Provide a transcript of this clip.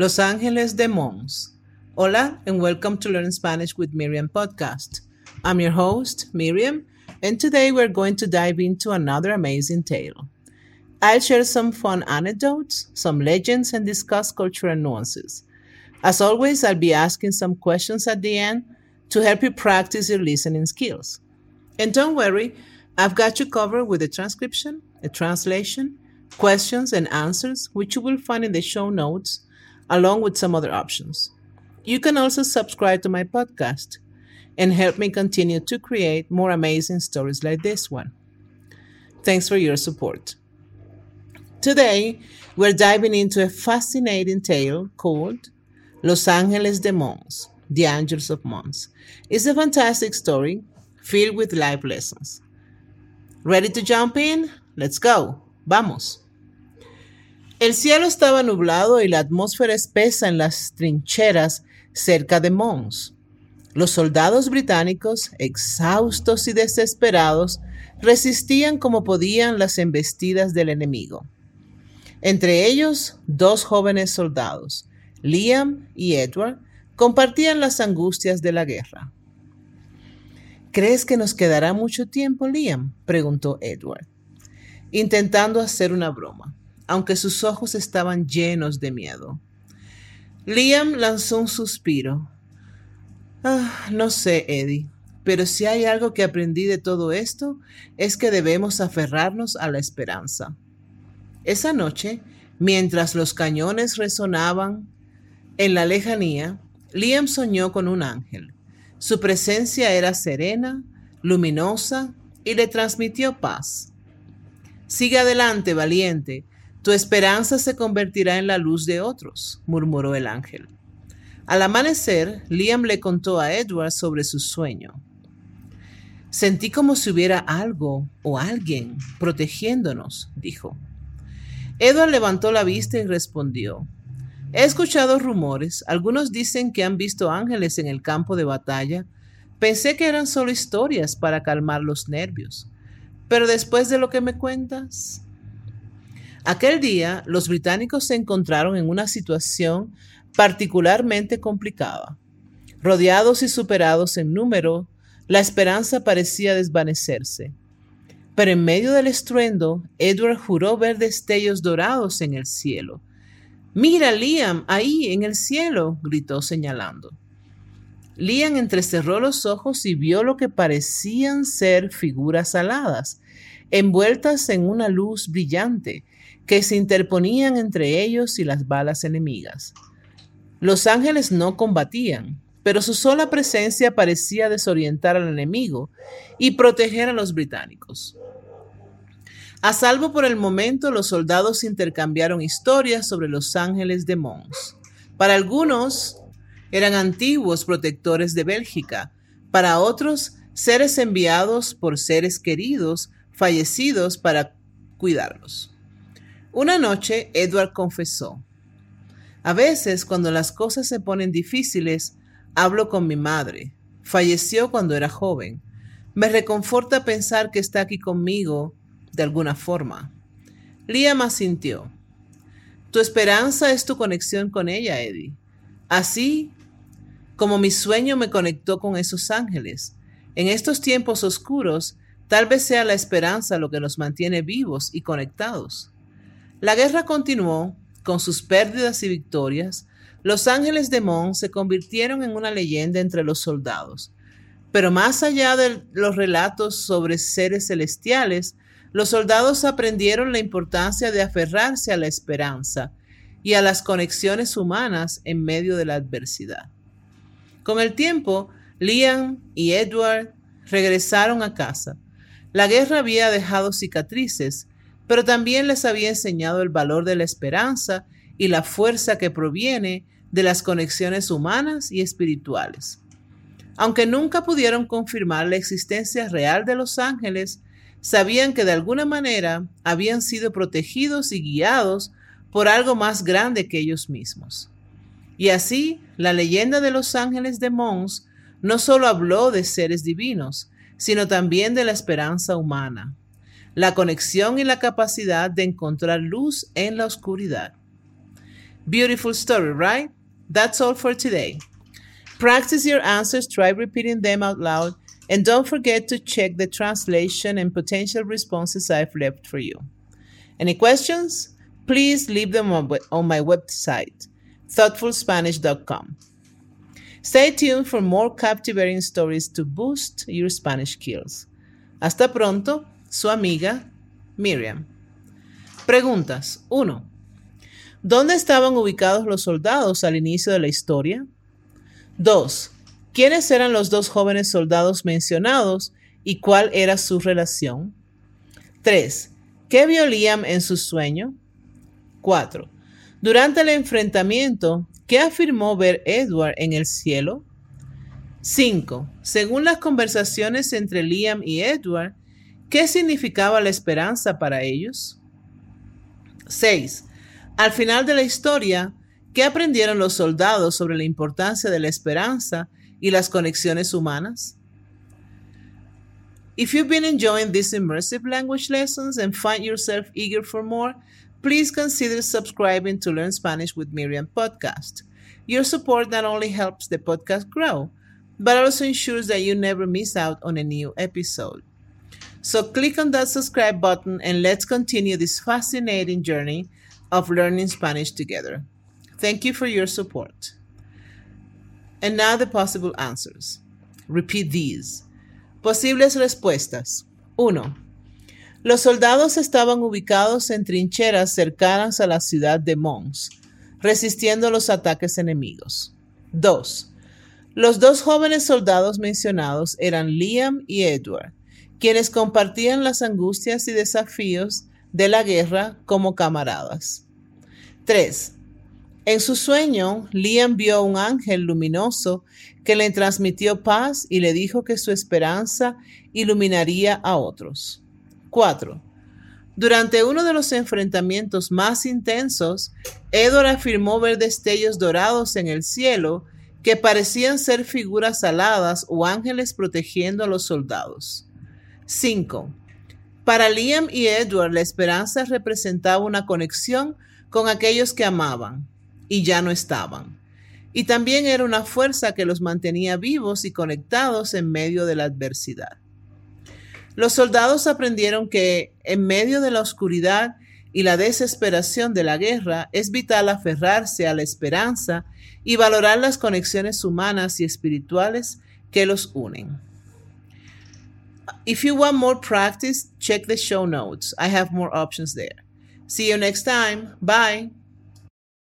Los Ángeles de Mons. Hola, and welcome to Learn Spanish with Miriam podcast. I'm your host, Miriam, and today we're going to dive into another amazing tale. I'll share some fun anecdotes, some legends, and discuss cultural nuances. As always, I'll be asking some questions at the end to help you practice your listening skills. And don't worry, I've got you covered with a transcription, a translation, questions, and answers, which you will find in the show notes, along with some other options. You can also subscribe to my podcast and help me continue to create more amazing stories like this one. Thanks for your support. Today, we're diving into a fascinating tale called Los Ángeles de Mons, The Angels of Mons. It's a fantastic story filled with life lessons. Ready to jump in? Let's go. Vamos. El cielo estaba nublado y la atmósfera espesa en las trincheras cerca de Mons. Los soldados británicos, exhaustos y desesperados, resistían como podían las embestidas del enemigo. Entre ellos, dos jóvenes soldados, Liam y Edward, compartían las angustias de la guerra. ¿Crees que nos quedará mucho tiempo, Liam? preguntó Edward, intentando hacer una broma, aunque sus ojos estaban llenos de miedo. Liam lanzó un suspiro. Ah, no sé, Eddie, pero si hay algo que aprendí de todo esto es que debemos aferrarnos a la esperanza. Esa noche, mientras los cañones resonaban en la lejanía, Liam soñó con un ángel. Su presencia era serena, luminosa y le transmitió paz. Sigue adelante, valiente. Tu esperanza se convertirá en la luz de otros, murmuró el ángel. Al amanecer, Liam le contó a Edward sobre su sueño. Sentí como si hubiera algo o alguien protegiéndonos, dijo. Edward levantó la vista y respondió, He escuchado rumores, algunos dicen que han visto ángeles en el campo de batalla. Pensé que eran solo historias para calmar los nervios. Pero después de lo que me cuentas... Aquel día, los británicos se encontraron en una situación particularmente complicada. Rodeados y superados en número, la esperanza parecía desvanecerse. Pero en medio del estruendo, Edward juró ver destellos dorados en el cielo. Mira, Liam, ahí en el cielo, gritó señalando. Liam entrecerró los ojos y vio lo que parecían ser figuras aladas, envueltas en una luz brillante, que se interponían entre ellos y las balas enemigas. Los ángeles no combatían, pero su sola presencia parecía desorientar al enemigo y proteger a los británicos. A salvo por el momento, los soldados intercambiaron historias sobre los ángeles de Mons. Para algunos eran antiguos protectores de Bélgica, para otros seres enviados por seres queridos fallecidos para cuidarlos. Una noche, Edward confesó, a veces cuando las cosas se ponen difíciles, hablo con mi madre. Falleció cuando era joven. Me reconforta pensar que está aquí conmigo de alguna forma. Liam asintió. Tu esperanza es tu conexión con ella, Eddie. Así como mi sueño me conectó con esos ángeles. En estos tiempos oscuros, tal vez sea la esperanza lo que nos mantiene vivos y conectados. La guerra continuó, con sus pérdidas y victorias. Los ángeles de Mons se convirtieron en una leyenda entre los soldados. Pero más allá de los relatos sobre seres celestiales, los soldados aprendieron la importancia de aferrarse a la esperanza y a las conexiones humanas en medio de la adversidad. Con el tiempo, Liam y Edward regresaron a casa. La guerra había dejado cicatrices, pero también les había enseñado el valor de la esperanza y la fuerza que proviene de las conexiones humanas y espirituales. Aunque nunca pudieron confirmar la existencia real de los ángeles, sabían que de alguna manera habían sido protegidos y guiados por algo más grande que ellos mismos. Y así, la leyenda de los ángeles de Mons no solo habló de seres divinos, sino también de la esperanza humana, la conexión y la capacidad de encontrar luz en la oscuridad. Beautiful story, right? That's all for today. Practice your answers, try repeating them out loud, and don't forget to check the translation and potential responses I've left for you. Any questions? Please leave them on my website, thoughtfulspanish.com. Stay tuned for more captivating stories to boost your Spanish skills. Hasta pronto, su amiga Miriam. Preguntas 1. ¿Dónde estaban ubicados los soldados al inicio de la historia? 2. ¿Quiénes eran los dos jóvenes soldados mencionados y cuál era su relación? 3. ¿Qué vio Liam en su sueño? 4. Durante el enfrentamiento, ¿qué afirmó ver Edward en el cielo? 5. Según las conversaciones entre Liam y Edward, ¿qué significaba la esperanza para ellos? 6. Al final de la historia, ¿qué aprendieron los soldados sobre la importancia de la esperanza y las conexiones humanas? If you've been enjoying these immersive language lessons and find yourself eager for more, please consider subscribing to Learn Spanish with Miriam podcast. Your support not only helps the podcast grow, but also ensures that you never miss out on a new episode. So click on that subscribe button and let's continue this fascinating journey of learning Spanish together. Thank you for your support. And now the possible answers. Repeat these. Posibles respuestas. 1. Los soldados estaban ubicados en trincheras cercanas a la ciudad de Mons, resistiendo los ataques enemigos. 2. Los dos jóvenes soldados mencionados eran Liam y Edward, quienes compartían las angustias y desafíos de la guerra como camaradas. 3. En su sueño, Liam vio un ángel luminoso que le transmitió paz y le dijo que su esperanza iluminaría a otros. 4. Durante uno de los enfrentamientos más intensos, Edward afirmó ver destellos dorados en el cielo que parecían ser figuras aladas o ángeles protegiendo a los soldados. 5. Para Liam y Edward la esperanza representaba una conexión con aquellos que amaban y ya no estaban. Y también era una fuerza que los mantenía vivos y conectados en medio de la adversidad. Los soldados aprendieron que en medio de la oscuridad y la desesperación de la guerra es vital aferrarse a la esperanza y valorar las conexiones humanas y espirituales que los unen. If you want more practice, check the show notes. I have more options there. See you next time. Bye.